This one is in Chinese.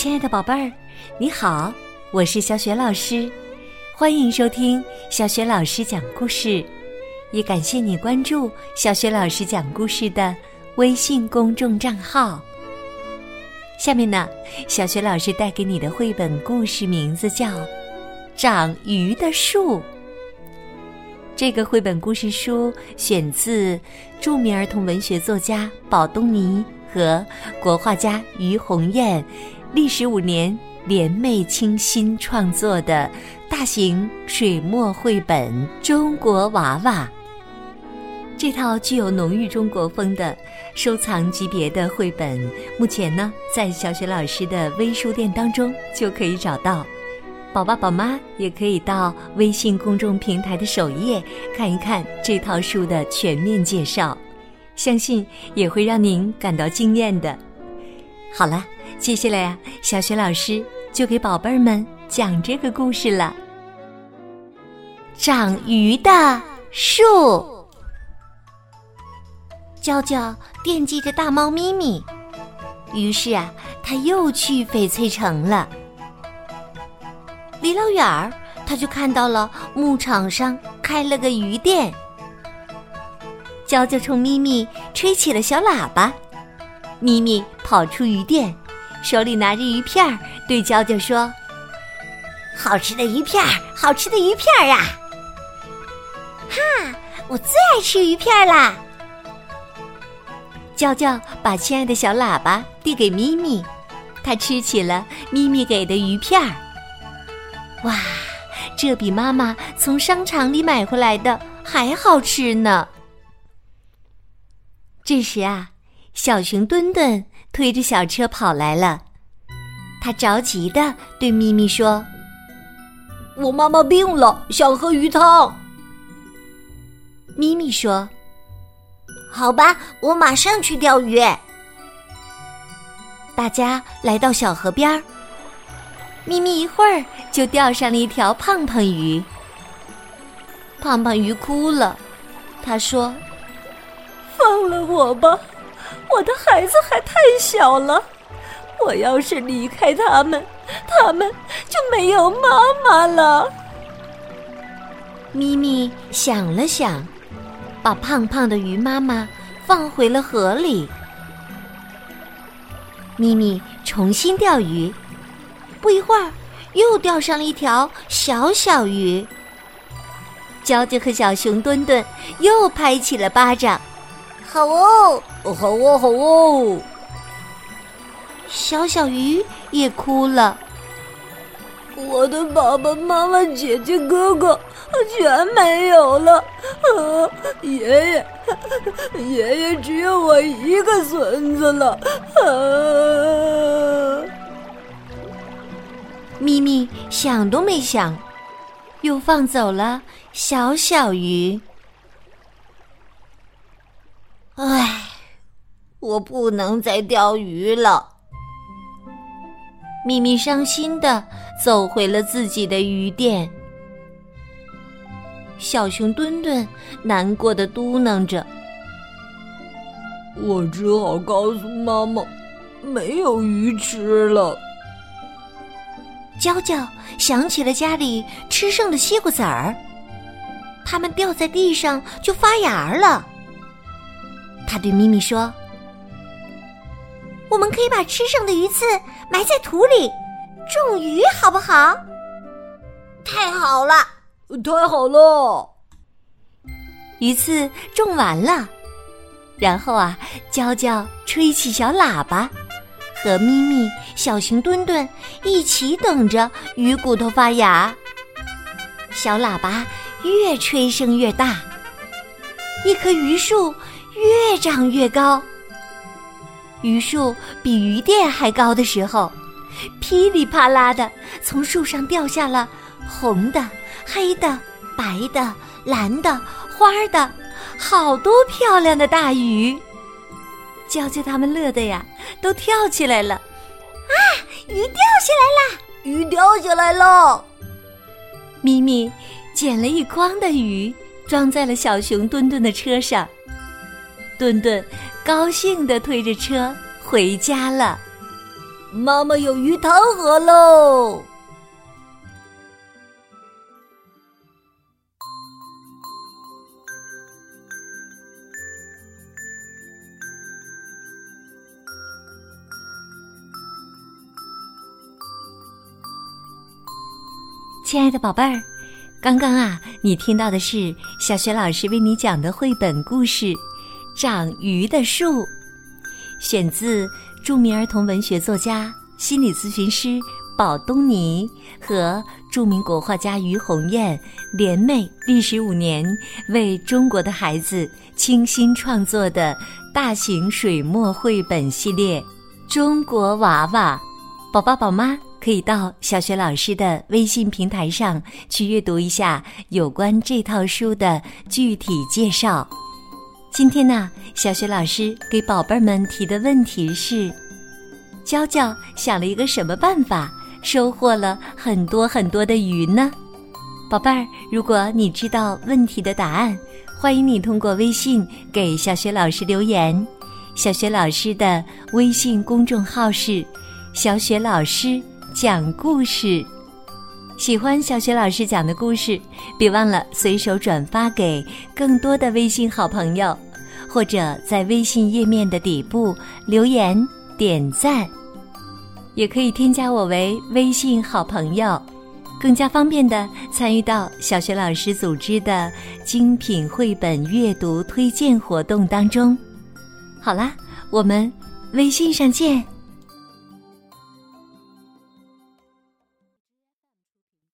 亲爱的宝贝儿，你好，我是小雪老师，欢迎收听小雪老师讲故事，也感谢你关注小雪老师讲故事的微信公众账号。下面呢，小雪老师带给你的绘本故事名字叫《长鱼的树》。这个绘本故事书选自著名儿童文学作家宝东尼和国画家于红艳历时五年联袂倾心创作的大型水墨绘本《中国娃娃》。这套具有浓郁中国风的收藏级别的绘本，目前呢在小雪老师的微书店当中就可以找到。宝爸宝妈也可以到微信公众平台的首页看一看这套书的全面介绍，相信也会让您感到惊艳的。好了，接下来呀，小雪老师就给宝贝儿们讲这个故事了。长鱼的树，娇娇惦记着大猫咪咪，于是啊，他又去翡翠城了。离老远儿，他就看到了牧场上开了个鱼店。娇娇冲咪咪吹起了小喇叭，咪咪跑出鱼店，手里拿着鱼片儿，对娇娇说：“好吃的鱼片儿，好吃的鱼片儿啊！哈，我最爱吃鱼片啦！”娇娇把亲爱的小喇叭递给咪咪，她吃起了咪咪给的鱼片儿。哇，这比妈妈从商场里买回来的还好吃呢！这时啊，小熊墩墩推着小车跑来了，他着急的对咪咪说：“我妈妈病了，想喝鱼汤。”咪咪说：“好吧，我马上去钓鱼。”大家来到小河边儿。咪咪一会儿就钓上了一条胖胖鱼。胖胖鱼哭了，他说：“放了我吧，我的孩子还太小了。我要是离开他们，他们就没有妈妈了。”咪咪想了想，把胖胖的鱼妈妈放回了河里。咪咪重新钓鱼。不一会儿，又钓上了一条小小鱼。娇娇和小熊墩墩又拍起了巴掌，好哦，好哦，好哦！小小鱼也哭了，我的爸爸妈妈、姐姐、哥哥全没有了。啊，爷爷，爷爷只有我一个孙子了。啊！咪咪想都没想，又放走了小小鱼。我不能再钓鱼了。咪咪伤心的走回了自己的鱼店。小熊墩墩难过的嘟囔着：“我只好告诉妈妈，没有鱼吃了。”娇娇想起了家里吃剩的西瓜籽儿，它们掉在地上就发芽了。他对咪咪说：“我们可以把吃剩的鱼刺埋在土里，种鱼好不好？”太好了，太好了！鱼刺种完了，然后啊，娇娇吹起小喇叭。和咪咪、小熊墩墩一起等着鱼骨头发芽。小喇叭越吹声越大，一棵榆树越长越高。榆树比鱼店还高的时候，噼里啪啦的从树上掉下了红的、黑的、白的、蓝的、花的，好多漂亮的大鱼。娇娇他们乐的呀，都跳起来了！啊，鱼掉下来啦！鱼掉下来喽！咪咪捡了一筐的鱼，装在了小熊墩墩的车上。顿顿高兴的推着车回家了。妈妈有鱼汤喝喽！亲爱的宝贝儿，刚刚啊，你听到的是小雪老师为你讲的绘本故事《长鱼的树》，选自著名儿童文学作家、心理咨询师宝东尼和著名国画家于红艳联袂历时五年为中国的孩子倾心创作的大型水墨绘本系列《中国娃娃》，宝宝宝妈。可以到小学老师的微信平台上去阅读一下有关这套书的具体介绍。今天呢，小学老师给宝贝儿们提的问题是：娇娇想了一个什么办法，收获了很多很多的鱼呢？宝贝儿，如果你知道问题的答案，欢迎你通过微信给小雪老师留言。小雪老师的微信公众号是“小雪老师”。讲故事，喜欢小雪老师讲的故事，别忘了随手转发给更多的微信好朋友，或者在微信页面的底部留言点赞，也可以添加我为微信好朋友，更加方便的参与到小学老师组织的精品绘本阅读推荐活动当中。好啦，我们微信上见。